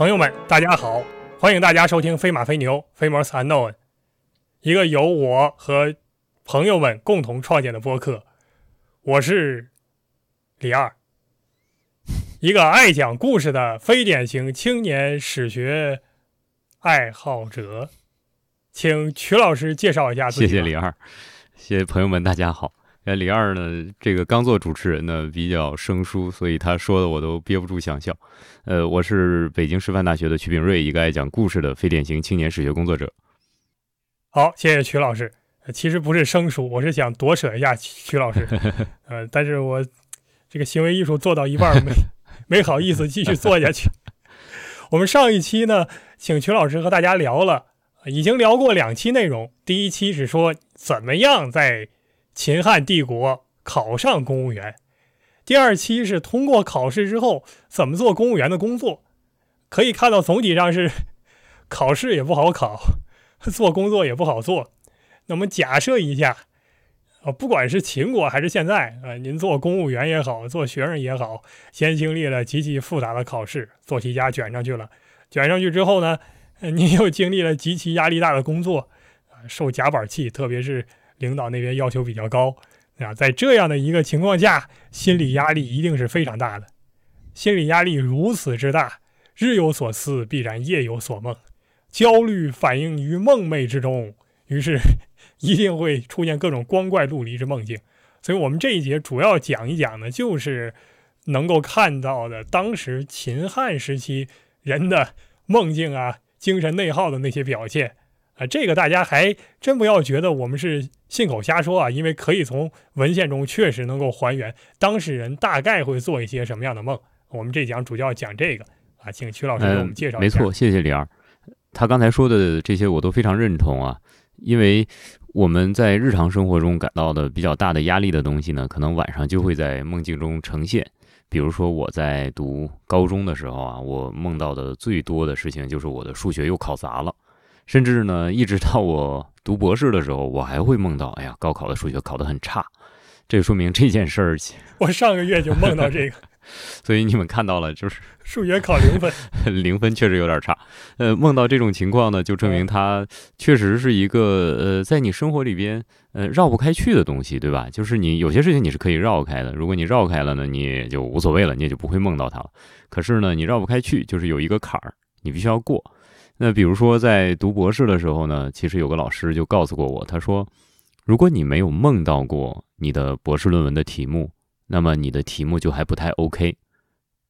朋友们，大家好，欢迎大家收听《飞马飞牛》（Famous Unknown），一个由我和朋友们共同创建的播客。我是李二，一个爱讲故事的非典型青年史学爱好者。请曲老师介绍一下自己。谢谢李二，谢谢朋友们，大家好。哎，李二呢？这个刚做主持人呢，比较生疏，所以他说的我都憋不住想笑。呃，我是北京师范大学的曲炳瑞，一个爱讲故事的非典型青年史学工作者。好，谢谢曲老师。其实不是生疏，我是想夺舍一下曲老师。呃，但是我这个行为艺术做到一半没 没好意思继续做下去。我们上一期呢，请曲老师和大家聊了，已经聊过两期内容。第一期是说怎么样在秦汉帝国考上公务员，第二期是通过考试之后怎么做公务员的工作。可以看到，总体上是考试也不好考，做工作也不好做。那么假设一下，啊，不管是秦国还是现在，啊，您做公务员也好，做学生也好，先经历了极其复杂的考试，做题家卷上去了，卷上去之后呢，您又经历了极其压力大的工作，受夹板气，特别是。领导那边要求比较高，啊，在这样的一个情况下，心理压力一定是非常大的。心理压力如此之大，日有所思，必然夜有所梦，焦虑反映于梦寐之中，于是 一定会出现各种光怪陆离之梦境。所以，我们这一节主要讲一讲呢，就是能够看到的当时秦汉时期人的梦境啊，精神内耗的那些表现。啊，这个大家还真不要觉得我们是信口瞎说啊，因为可以从文献中确实能够还原当事人大概会做一些什么样的梦。我们这讲主要讲这个啊，请曲老师给我们介绍一下。没错，谢谢李二，他刚才说的这些我都非常认同啊，因为我们在日常生活中感到的比较大的压力的东西呢，可能晚上就会在梦境中呈现。比如说我在读高中的时候啊，我梦到的最多的事情就是我的数学又考砸了。甚至呢，一直到我读博士的时候，我还会梦到，哎呀，高考的数学考得很差，这说明这件事儿。我上个月就梦到这个，所以你们看到了，就是数学考零分，零分确实有点差。呃，梦到这种情况呢，就证明它确实是一个呃，在你生活里边呃绕不开去的东西，对吧？就是你有些事情你是可以绕开的，如果你绕开了呢，你也就无所谓了，你也就不会梦到它了。可是呢，你绕不开去，就是有一个坎儿，你必须要过。那比如说，在读博士的时候呢，其实有个老师就告诉过我，他说，如果你没有梦到过你的博士论文的题目，那么你的题目就还不太 OK。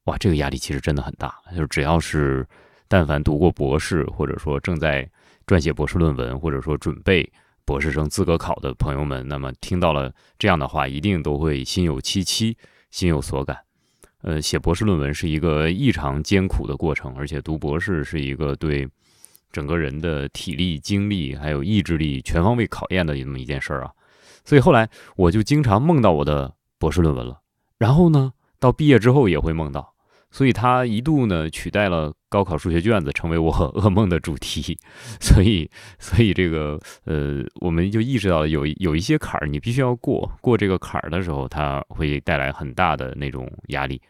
哇，这个压力其实真的很大。就是只要是但凡读过博士，或者说正在撰写博士论文，或者说准备博士生资格考的朋友们，那么听到了这样的话，一定都会心有戚戚，心有所感。呃，写博士论文是一个异常艰苦的过程，而且读博士是一个对。整个人的体力、精力还有意志力全方位考验的这么一件事儿啊，所以后来我就经常梦到我的博士论文了。然后呢，到毕业之后也会梦到，所以它一度呢取代了高考数学卷子，成为我噩梦的主题。所以，所以这个呃，我们就意识到有有一些坎儿你必须要过，过这个坎儿的时候，它会带来很大的那种压力。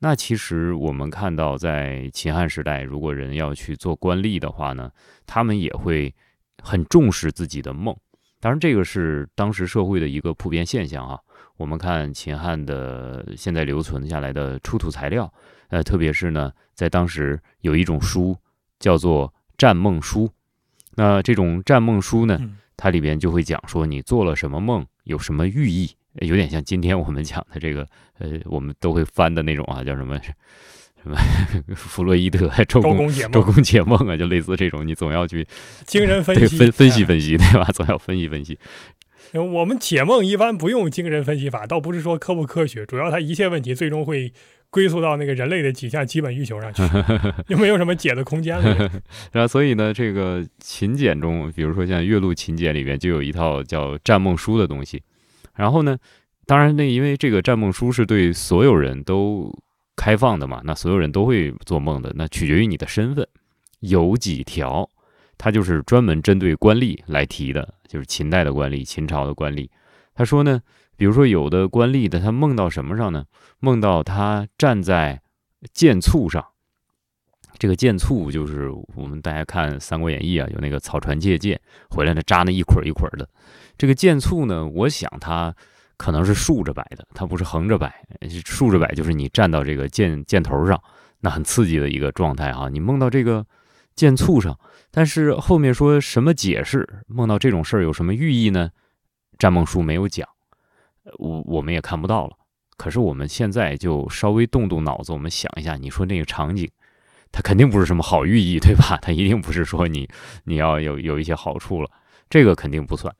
那其实我们看到，在秦汉时代，如果人要去做官吏的话呢，他们也会很重视自己的梦。当然，这个是当时社会的一个普遍现象啊。我们看秦汉的现在留存下来的出土材料，呃，特别是呢，在当时有一种书叫做《战梦书》。那这种战梦书呢，它里边就会讲说你做了什么梦，有什么寓意。有点像今天我们讲的这个，呃，我们都会翻的那种啊，叫什么什么 弗洛伊德周公周公解梦啊，就类似这种，你总要去精神分析分分析分析，对吧？总要分析分析。我们解梦一般不用精神分析法，倒不是说科不科学，主要它一切问题最终会归宿到那个人类的几项基本欲求上去，又没有什么解的空间了。然后，所以呢，这个秦简中，比如说像《岳麓秦简》里面就有一套叫《战梦书》的东西。然后呢，当然，那因为这个战梦书是对所有人都开放的嘛，那所有人都会做梦的，那取决于你的身份。有几条，它就是专门针对官吏来提的，就是秦代的官吏、秦朝的官吏。他说呢，比如说有的官吏的他梦到什么上呢？梦到他站在剑簇上，这个箭簇就是我们大家看《三国演义》啊，有那个草船借箭回来呢，扎那一捆一捆的。这个箭簇呢，我想它可能是竖着摆的，它不是横着摆。竖着摆就是你站到这个箭箭头上，那很刺激的一个状态哈。你梦到这个箭簇上，但是后面说什么解释？梦到这种事儿有什么寓意呢？战梦书没有讲，我我们也看不到了。可是我们现在就稍微动动脑子，我们想一下，你说那个场景。它肯定不是什么好寓意，对吧？它一定不是说你你要有有一些好处了，这个肯定不算。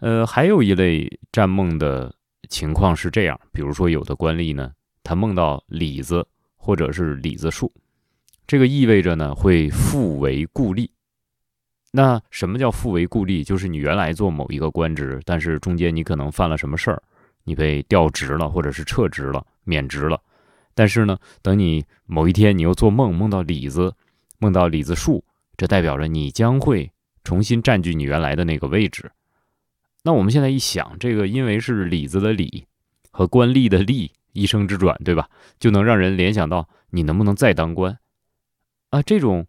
呃，还有一类占梦的情况是这样，比如说有的官吏呢，他梦到李子或者是李子树，这个意味着呢会复为故吏。那什么叫复为故吏？就是你原来做某一个官职，但是中间你可能犯了什么事儿，你被调职了，或者是撤职了、免职了。但是呢，等你某一天你又做梦，梦到李子，梦到李子树，这代表着你将会重新占据你原来的那个位置。那我们现在一想，这个因为是李子的李和官吏的吏，一生之转，对吧？就能让人联想到你能不能再当官啊？这种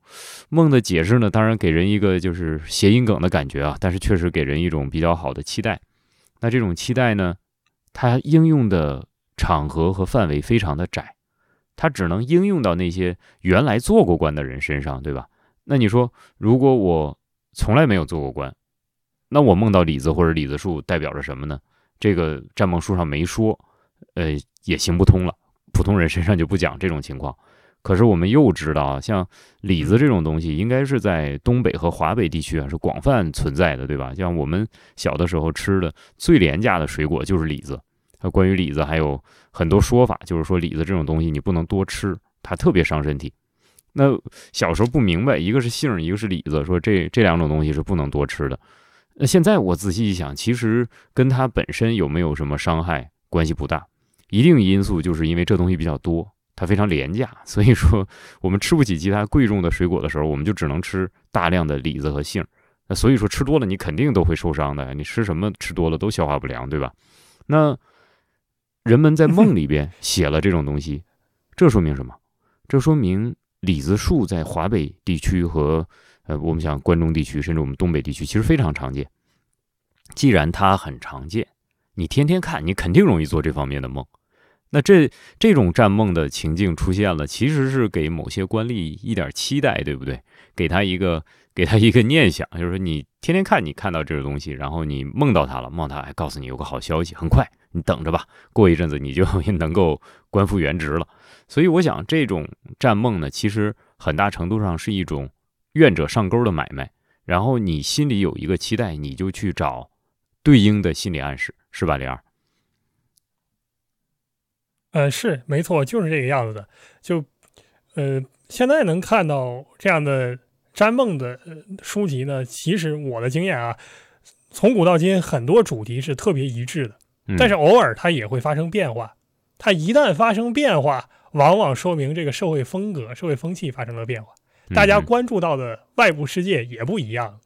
梦的解释呢，当然给人一个就是谐音梗的感觉啊，但是确实给人一种比较好的期待。那这种期待呢，它应用的场合和范围非常的窄。它只能应用到那些原来做过官的人身上，对吧？那你说，如果我从来没有做过官，那我梦到李子或者李子树代表着什么呢？这个占梦书上没说，呃，也行不通了。普通人身上就不讲这种情况。可是我们又知道，像李子这种东西，应该是在东北和华北地区啊是广泛存在的，对吧？像我们小的时候吃的最廉价的水果就是李子。那关于李子还有很多说法，就是说李子这种东西你不能多吃，它特别伤身体。那小时候不明白，一个是杏儿，一个是李子，说这这两种东西是不能多吃的。那现在我仔细一想，其实跟它本身有没有什么伤害关系不大，一定因素就是因为这东西比较多，它非常廉价，所以说我们吃不起其他贵重的水果的时候，我们就只能吃大量的李子和杏儿。那所以说吃多了你肯定都会受伤的，你吃什么吃多了都消化不良，对吧？那。人们在梦里边写了这种东西，这说明什么？这说明李子树在华北地区和呃，我们想关中地区，甚至我们东北地区，其实非常常见。既然它很常见，你天天看，你肯定容易做这方面的梦。那这这种占梦的情境出现了，其实是给某些官吏一点期待，对不对？给他一个 给他一个念想，就是说你天天看，你看到这个东西，然后你梦到他了，梦他还告诉你有个好消息，很快。你等着吧，过一阵子你就 能够官复原职了。所以我想，这种占梦呢，其实很大程度上是一种愿者上钩的买卖。然后你心里有一个期待，你就去找对应的心理暗示，是吧，李二？呃，是没错，就是这个样子的。就呃，现在能看到这样的占梦的书籍呢，其实我的经验啊，从古到今，很多主题是特别一致的。但是偶尔它也会发生变化，它一旦发生变化，往往说明这个社会风格、社会风气发生了变化，大家关注到的外部世界也不一样。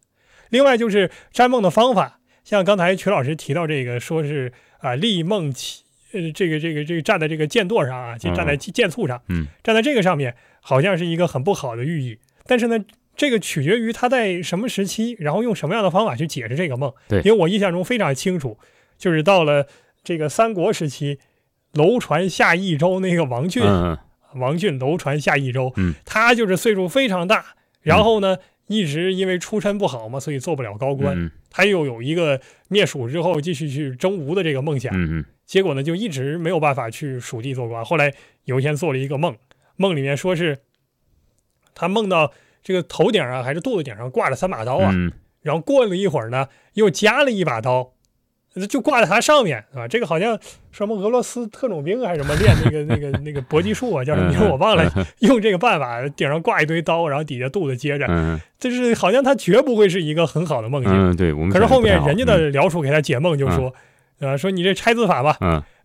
另外就是占梦的方法，像刚才曲老师提到这个，说是啊立梦起，呃这个这个这个站在这个剑垛上啊，就站在剑簇上，嗯，站在这个上面，好像是一个很不好的寓意。但是呢，这个取决于他在什么时期，然后用什么样的方法去解释这个梦。对，因为我印象中非常清楚。就是到了这个三国时期，楼船下益州那个王俊，王俊楼船下益州，他就是岁数非常大，然后呢，一直因为出身不好嘛，所以做不了高官。他又有一个灭蜀之后继续去征吴的这个梦想，结果呢，就一直没有办法去蜀地做官。后来有一天做了一个梦，梦里面说是他梦到这个头顶啊还是肚子顶上挂着三把刀啊，然后过了一会儿呢，又加了一把刀。就挂在它上面，啊，这个好像什么俄罗斯特种兵还是什么练那个那个那个搏击术啊，叫什么名我忘了。用这个办法，顶上挂一堆刀，然后底下肚子接着，就是好像他绝不会是一个很好的梦境。嗯，对。可是后面人家的辽属给他解梦，就说，啊，说你这拆字法吧，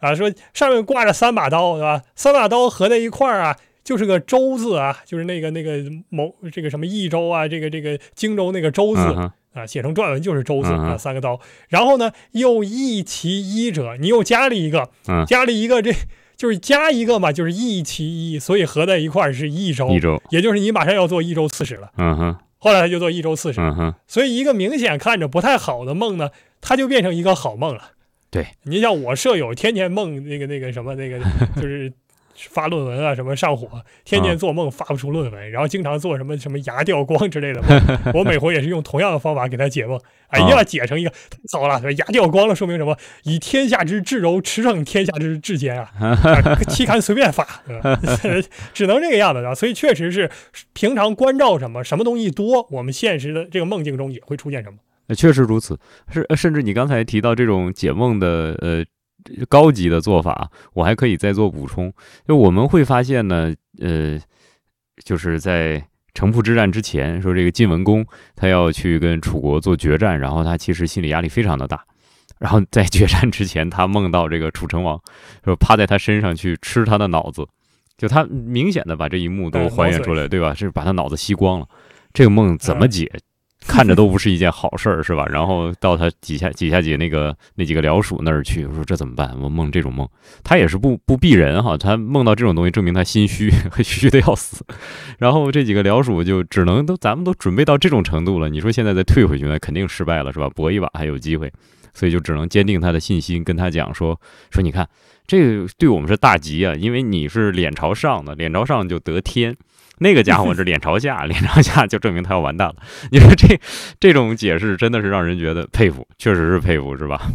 啊，说上面挂着三把刀，对吧？三把刀合在一块儿啊，就是个周字啊，就是那个那个某这个什么益州啊，这个这个荆州那个州字。啊，写成篆文就是周字啊，三个刀。然后呢，又一其一者，你又加了一个，加了一个，这就是加一个嘛，就是一其一，所以合在一块儿是一周，一周，也就是你马上要做一周刺史了。嗯哼，后来他就做一周刺史，嗯哼，所以一个明显看着不太好的梦呢，它就变成一个好梦了。对你像我舍友，天天梦那个那个什么那个，就是发论文啊，什么上火，天天做梦发不出论文，然后经常做什么什么牙掉光之类的梦。我每回也是用同样的方法给他解梦，哎呀，解成一个糟了，牙掉光了，说明什么？以天下之至柔驰骋天下之至坚啊！期刊随便发，只能这个样子啊。所以确实是平常关照什么什么东西多，我们现实的这个梦境中也会出现什么。确实如此，是甚至你刚才提到这种解梦的呃高级的做法，我还可以再做补充。就我们会发现呢，呃，就是在城濮之战之前，说这个晋文公他要去跟楚国做决战，然后他其实心理压力非常的大。然后在决战之前，他梦到这个楚成王说趴在他身上去吃他的脑子，就他明显的把这一幕都还原出来，对吧？是把他脑子吸光了。这个梦怎么解？看着都不是一件好事儿，是吧？然后到他底下底下几那个那几个僚属那儿去，我说这怎么办？我梦这种梦，他也是不不避人哈，他梦到这种东西，证明他心虚，虚的要死。然后这几个僚属就只能都，咱们都准备到这种程度了，你说现在再退回去，那肯定失败了，是吧？搏一把还有机会，所以就只能坚定他的信心，跟他讲说说，你看这个对我们是大吉啊，因为你是脸朝上的，脸朝上就得天。那个家伙是脸朝下，脸朝下就证明他要完蛋了。你说这这种解释真的是让人觉得佩服，确实是佩服，是吧？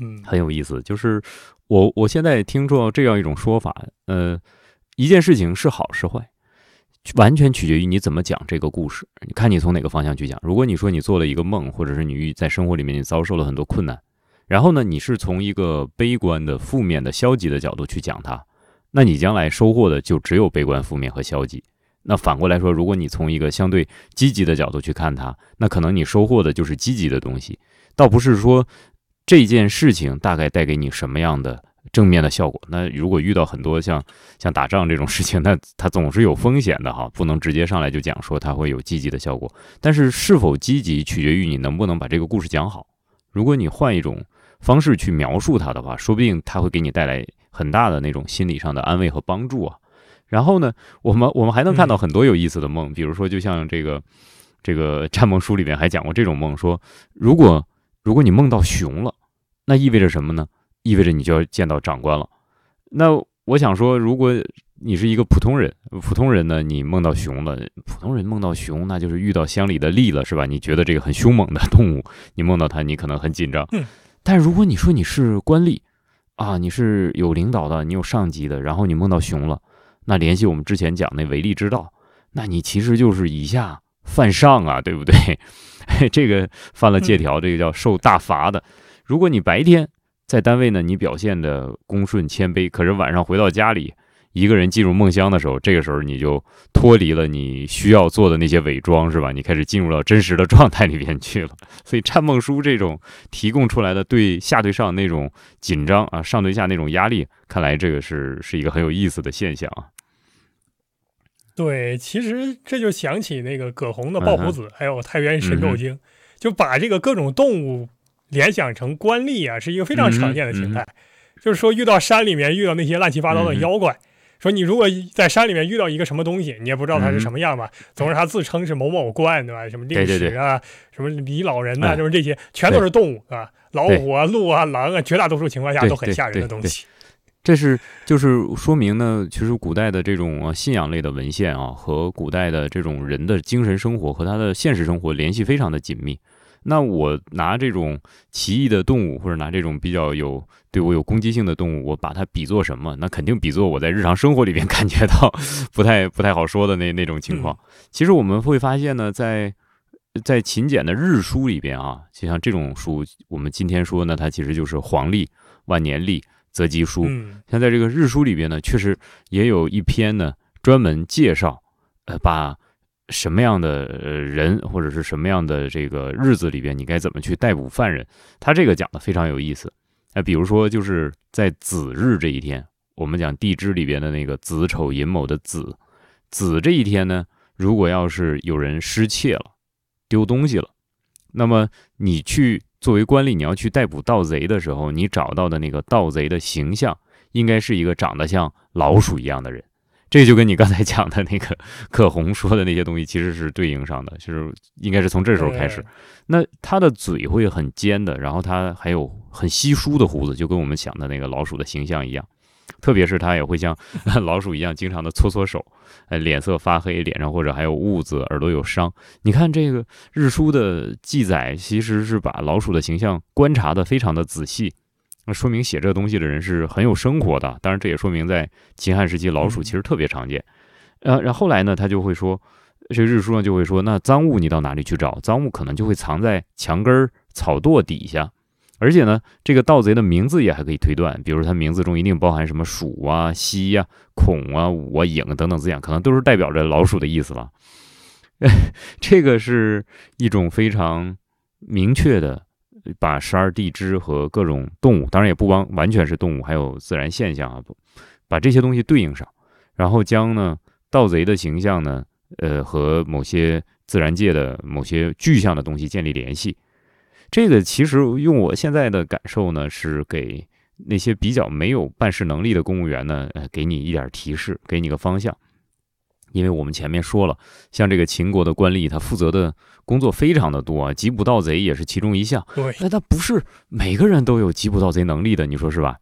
嗯，很有意思。就是我我现在听说这样一种说法，呃，一件事情是好是坏，完全取决于你怎么讲这个故事。你看你从哪个方向去讲。如果你说你做了一个梦，或者是你遇在生活里面你遭受了很多困难，然后呢，你是从一个悲观的、负面的、消极的角度去讲它。那你将来收获的就只有悲观、负面和消极。那反过来说，如果你从一个相对积极的角度去看它，那可能你收获的就是积极的东西。倒不是说这件事情大概带给你什么样的正面的效果。那如果遇到很多像像打仗这种事情，那它总是有风险的哈，不能直接上来就讲说它会有积极的效果。但是是否积极，取决于你能不能把这个故事讲好。如果你换一种方式去描述它的话，说不定它会给你带来。很大的那种心理上的安慰和帮助啊，然后呢，我们我们还能看到很多有意思的梦，比如说，就像这个这个战梦书里面还讲过这种梦，说如果如果你梦到熊了，那意味着什么呢？意味着你就要见到长官了。那我想说，如果你是一个普通人，普通人呢，你梦到熊了，普通人梦到熊，那就是遇到乡里的力了，是吧？你觉得这个很凶猛的动物，你梦到它，你可能很紧张。但如果你说你是官吏，啊，你是有领导的，你有上级的，然后你梦到熊了，那联系我们之前讲那唯利之道，那你其实就是以下犯上啊，对不对？这个犯了借条，这个叫受大罚的。如果你白天在单位呢，你表现的恭顺谦卑，可是晚上回到家里。一个人进入梦乡的时候，这个时候你就脱离了你需要做的那些伪装，是吧？你开始进入到真实的状态里面去了。所以《忏梦书》这种提供出来的对下对上那种紧张啊，上对下那种压力，看来这个是是一个很有意思的现象啊。对，其实这就想起那个葛洪的《抱朴子》，还有《太原神咒经》，就把这个各种动物联想成官吏啊，是一个非常常见的形态。就是说，遇到山里面遇到那些乱七八糟的妖怪。说你如果在山里面遇到一个什么东西，你也不知道它是什么样吧？总是他自称是某某官，对吧？什么历史啊，什么李老人呐，就是这些，全都是动物啊，老虎啊、鹿啊、狼啊，绝大多数情况下都很吓人的东西。这是就是说明呢，其实古代的这种信仰类的文献啊，和古代的这种人的精神生活和他的现实生活联系非常的紧密。那我拿这种奇异的动物，或者拿这种比较有对我有攻击性的动物，我把它比作什么？那肯定比作我在日常生活里边 感觉到不太不太好说的那那种情况。其实我们会发现呢，在在秦简的日书里边啊，就像这种书，我们今天说呢，它其实就是黄历、万年历、择吉书。像在这个日书里边呢，确实也有一篇呢，专门介绍，呃，把。什么样的人或者是什么样的这个日子里边，你该怎么去逮捕犯人？他这个讲的非常有意思。那，比如说就是在子日这一天，我们讲地支里边的那个子丑寅卯的子，子这一天呢，如果要是有人失窃了、丢东西了，那么你去作为官吏，你要去逮捕盗贼的时候，你找到的那个盗贼的形象，应该是一个长得像老鼠一样的人。这就跟你刚才讲的那个 可红说的那些东西其实是对应上的，就是应该是从这时候开始。那他的嘴会很尖的，然后他还有很稀疏的胡子，就跟我们想的那个老鼠的形象一样。特别是他也会像 老鼠一样，经常的搓搓手，呃，脸色发黑，脸上或者还有痦子，耳朵有伤。你看这个日书的记载，其实是把老鼠的形象观察的非常的仔细。那说明写这个东西的人是很有生活的，当然这也说明在秦汉时期老鼠其实特别常见。呃，然后后来呢，他就会说，这日书上就会说，那赃物你到哪里去找？赃物可能就会藏在墙根儿、草垛底下。而且呢，这个盗贼的名字也还可以推断，比如他名字中一定包含什么鼠啊、蜥呀、孔啊、武啊、影等等字眼，可能都是代表着老鼠的意思了。这个是一种非常明确的。把十二地支和各种动物，当然也不光完全是动物，还有自然现象啊，把这些东西对应上，然后将呢盗贼的形象呢，呃和某些自然界的某些具象的东西建立联系。这个其实用我现在的感受呢，是给那些比较没有办事能力的公务员呢，呃给你一点提示，给你个方向。因为我们前面说了，像这个秦国的官吏，他负责的工作非常的多啊，缉捕盗贼也是其中一项。对，那他不是每个人都有缉捕盗贼能力的，你说是吧？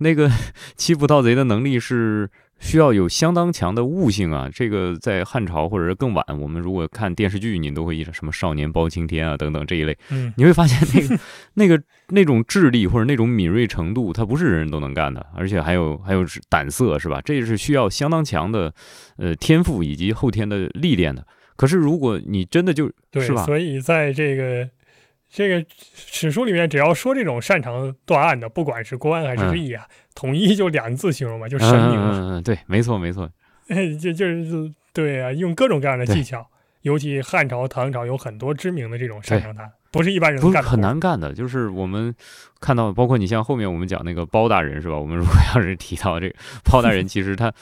那个 缉捕盗贼的能力是。需要有相当强的悟性啊！这个在汉朝或者是更晚，我们如果看电视剧，你都会一什么少年包青天啊等等这一类，嗯，你会发现那个 那个那种智力或者那种敏锐程度，它不是人人都能干的，而且还有还有胆色是吧？这是需要相当强的呃天赋以及后天的历练的。可是如果你真的就对，是吧？所以在这个。这个史书里面，只要说这种擅长断案的，不管是官还是吏啊，统一就两个字形容嘛，就神明嘛。嗯嗯，对，没错没错。就就是对啊，用各种各样的技巧，尤其汉朝、唐朝有很多知名的这种擅长他，不是一般人干的，很难干的。就是我们看到，包括你像后面我们讲那个包大人是吧？我们如果要是提到这个包大人，其实他。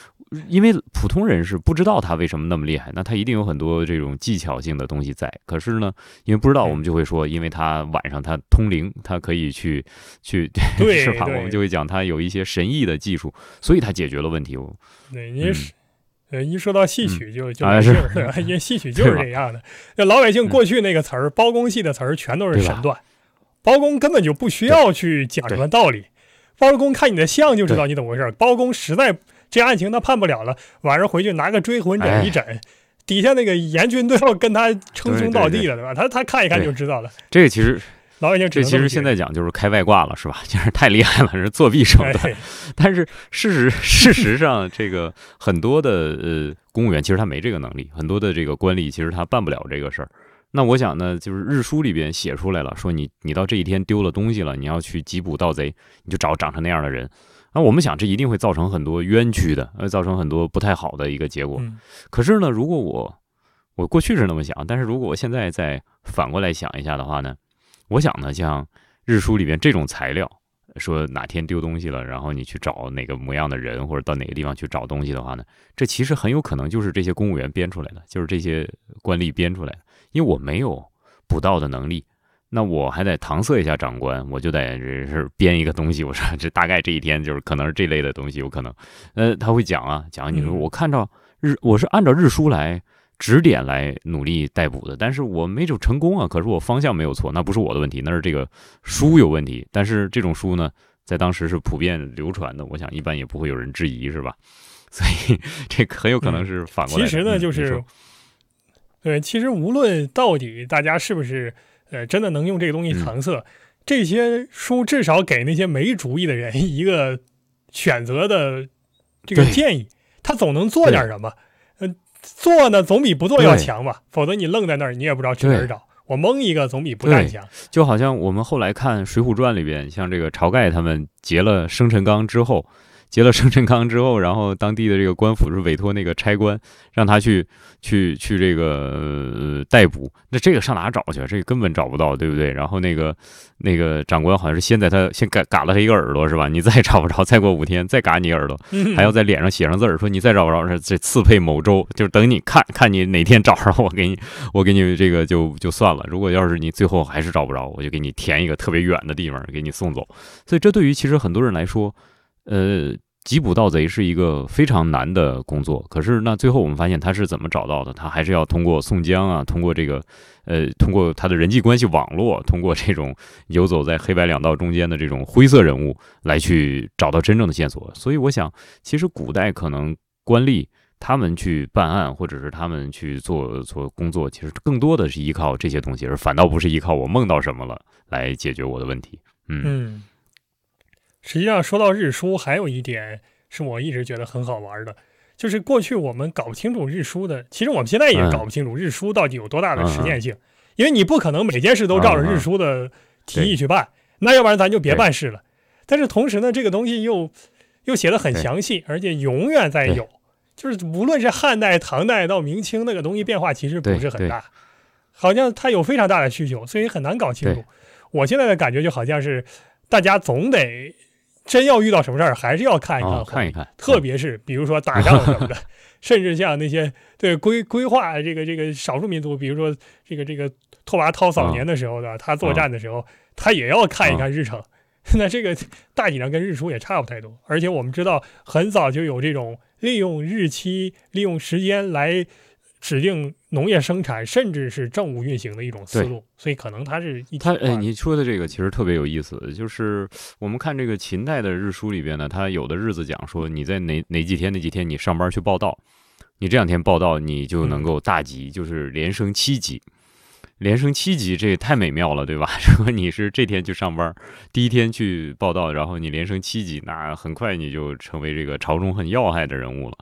因为普通人是不知道他为什么那么厉害，那他一定有很多这种技巧性的东西在。可是呢，因为不知道，我们就会说，因为他晚上他通灵，他可以去去，是吧？我们就会讲他有一些神异的技术，所以他解决了问题。对，因为是呃，一说到戏曲就就没劲儿，因为戏曲就是这样的。那老百姓过去那个词儿，包公戏的词儿全都是神段，包公根本就不需要去讲什么道理，包公看你的相就知道你怎么回事。包公实在。这案情他判不了了，晚上回去拿个追魂枕一枕，底下那个阎君都要跟他称兄道弟了，对吧？他他看一看就知道了。这个其实老百姓这其实现在讲就是开外挂了，是吧？就是太厉害了，是作弊手段。但是事实 事实上，这个很多的呃公务员其实他没这个能力，很多的这个官吏其实他办不了这个事儿。那我想呢，就是日书里边写出来了，说你你到这一天丢了东西了，你要去缉捕盗贼，你就找长成那样的人。那我们想，这一定会造成很多冤屈的，呃造成很多不太好的一个结果。可是呢，如果我我过去是那么想，但是如果我现在再反过来想一下的话呢，我想呢，像日书里边这种材料，说哪天丢东西了，然后你去找哪个模样的人，或者到哪个地方去找东西的话呢，这其实很有可能就是这些公务员编出来的，就是这些官吏编出来的，因为我没有捕盗的能力。那我还得搪塞一下长官，我就得是编一个东西。我说这大概这一天就是可能是这类的东西，有可能。呃，他会讲啊，讲你说我看着日，我是按照日书来指点来努力逮捕的，但是我没有成功啊。可是我方向没有错，那不是我的问题，那是这个书有问题。但是这种书呢，在当时是普遍流传的，我想一般也不会有人质疑，是吧？所以这很有可能是反过来。其实呢，就是对，其实无论到底大家是不是。呃，真的能用这个东西搪塞？这些书至少给那些没主意的人 一个选择的这个建议，他总能做点什么。嗯，做呢总比不做要强吧？否则你愣在那儿，你也不知道去哪儿找。我蒙一个总比不干强。就好像我们后来看《水浒传》里边，像这个晁盖他们劫了生辰纲之后。结了生辰纲之后，然后当地的这个官府是委托那个差官，让他去去去这个逮捕。那这个上哪找去？这个根本找不到，对不对？然后那个那个长官好像是先在他先嘎嘎了他一个耳朵，是吧？你再找不着，再过五天再嘎你耳朵，还要在脸上写上字儿，说你再找不着，这刺配某州，就是等你看看你哪天找着，我给你我给你这个就就算了。如果要是你最后还是找不着，我就给你填一个特别远的地方给你送走。所以这对于其实很多人来说。呃，缉捕盗贼是一个非常难的工作，可是那最后我们发现他是怎么找到的？他还是要通过宋江啊，通过这个，呃，通过他的人际关系网络，通过这种游走在黑白两道中间的这种灰色人物来去找到真正的线索。所以我想，其实古代可能官吏他们去办案，或者是他们去做做工作，其实更多的是依靠这些东西，而反倒不是依靠我梦到什么了来解决我的问题。嗯。实际上，说到日书，还有一点是我一直觉得很好玩的，就是过去我们搞不清楚日书的，其实我们现在也搞不清楚日书到底有多大的实践性，因为你不可能每件事都照着日书的提议去办，那要不然咱就别办事了。但是同时呢，这个东西又又写的很详细，而且永远在有，就是无论是汉代、唐代到明清，那个东西变化其实不是很大，好像它有非常大的需求，所以很难搞清楚。我现在的感觉就好像是大家总得。真要遇到什么事儿，还是要看一看，看一看。特别是比如说打仗什么的，甚至像那些对规规划这个这个少数民族，比如说这个这个拓跋焘早年的时候的，他作战的时候，他也要看一看日程。那这个大体上跟日出也差不太多。而且我们知道，很早就有这种利用日期、利用时间来。指定农业生产，甚至是政务运行的一种思路，所以可能它是一。它哎，你说的这个其实特别有意思，就是我们看这个秦代的日书里边呢，它有的日子讲说你在哪哪几天哪几天你上班去报道，你这两天报道你就能够大吉，就是连升七级，连升七级这也太美妙了，对吧？如果你是这天去上班，第一天去报道，然后你连升七级，那很快你就成为这个朝中很要害的人物了。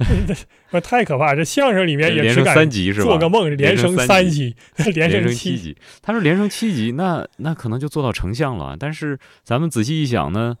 那太可怕！这相声里面也连升三级是吧？做个梦连升三级，连升七级。他说连升七级，那那可能就做到丞相了。但是咱们仔细一想呢，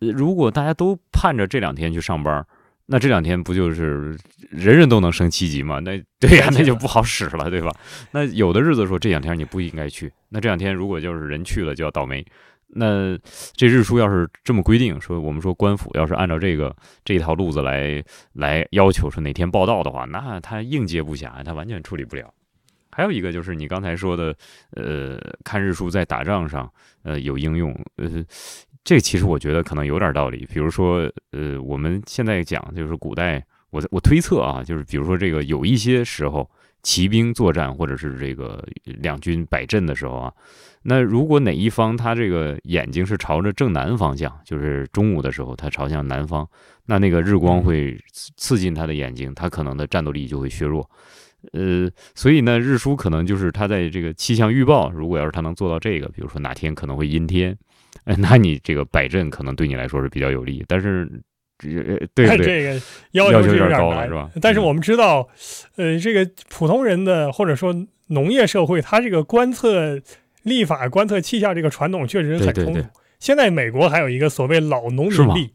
如果大家都盼着这两天去上班，那这两天不就是人人都能升七级吗？那 对呀，那就不好使了，对吧？那有的日子说这两天你不应该去，那这两天如果就是人去了就要倒霉。那这日书要是这么规定，说我们说官府要是按照这个这一套路子来来要求，说哪天报道的话，那他应接不暇，他完全处理不了。还有一个就是你刚才说的，呃，看日书在打仗上，呃，有应用，呃，这其实我觉得可能有点道理。比如说，呃，我们现在讲就是古代，我我推测啊，就是比如说这个有一些时候。骑兵作战，或者是这个两军摆阵的时候啊，那如果哪一方他这个眼睛是朝着正南方向，就是中午的时候他朝向南方，那那个日光会刺进他的眼睛，他可能的战斗力就会削弱。呃，所以呢，日出可能就是他在这个气象预报，如果要是他能做到这个，比如说哪天可能会阴天，哎，那你这个摆阵可能对你来说是比较有利，但是。对对，这个要求有点高了，是吧？但是我们知道，呃，这个普通人的或者说农业社会，它这个观测立法、观测气象这个传统确实很充足。现在美国还有一个所谓老农民历，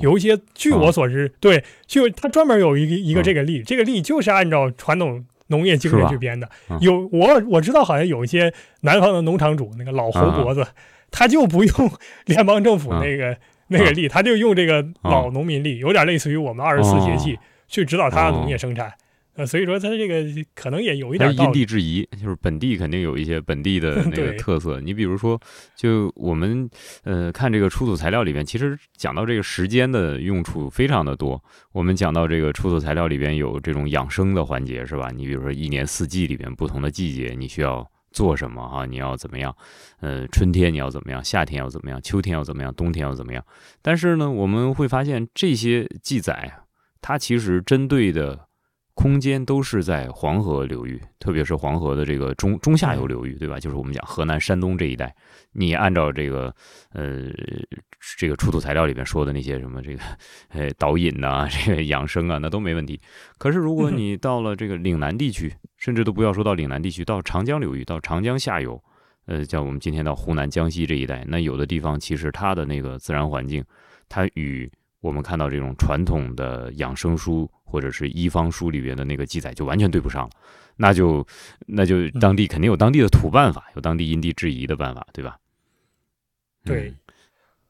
有一些，据我所知，对，就他专门有一个一个这个历，这个历就是按照传统农业精神去编的。有我我知道，好像有一些南方的农场主，那个老猴脖子，他就不用 联邦政府那个。那个力，他就用这个老农民力，有点类似于我们二十四节气去指导他的农业生产，呃，所以说他这个可能也有一点因地制宜，就是本地肯定有一些本地的 那个特色。你比如说，就我们呃看这个出土材料里面，其实讲到这个时间的用处非常的多。我们讲到这个出土材料里边有这种养生的环节，是吧？你比如说一年四季里边不同的季节，你需要。做什么哈？你要怎么样？呃，春天你要怎么样？夏天要怎么样？秋天要怎么样？冬天要怎么样？但是呢，我们会发现这些记载，它其实针对的空间都是在黄河流域，特别是黄河的这个中中下游流域，对吧？就是我们讲河南、山东这一带。你按照这个呃这个出土材料里面说的那些什么这个 呃导引呐，这个养生啊，那都没问题。可是如果你到了这个岭南地区，甚至都不要说到岭南地区，到长江流域，到长江下游，呃，像我们今天到湖南、江西这一带，那有的地方其实它的那个自然环境，它与我们看到这种传统的养生书或者是一方书里边的那个记载就完全对不上了。那就那就当地肯定有当地的土办法，有当地因地制宜的办法，对吧？对，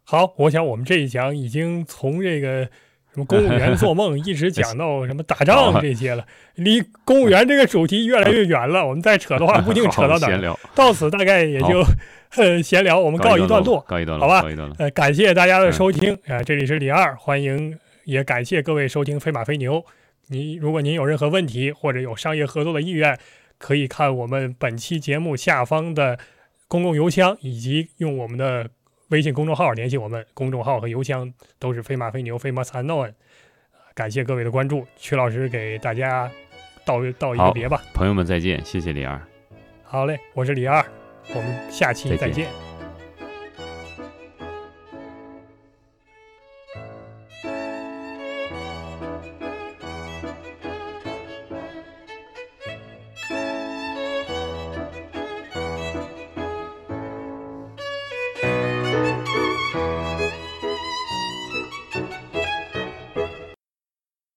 好，我想我们这一讲已经从这个什么公务员做梦，一直讲到什么打仗 这些了，离公务员这个主题越来越远了。我们再扯的话，不定 扯到哪儿。到此大概也就呃闲聊，我们告一段落，告一段落，好吧？呃，感谢大家的收听啊，这里是李二，欢迎也感谢各位收听飞马飞牛。你如果您有任何问题或者有商业合作的意愿，可以看我们本期节目下方的公共邮箱，以及用我们的微信公众号联系我们。公众号和邮箱都是飞马飞牛飞马 o n 感谢各位的关注，曲老师给大家道道一个别吧。朋友们再见，谢谢李二。好嘞，我是李二，我们下期再见。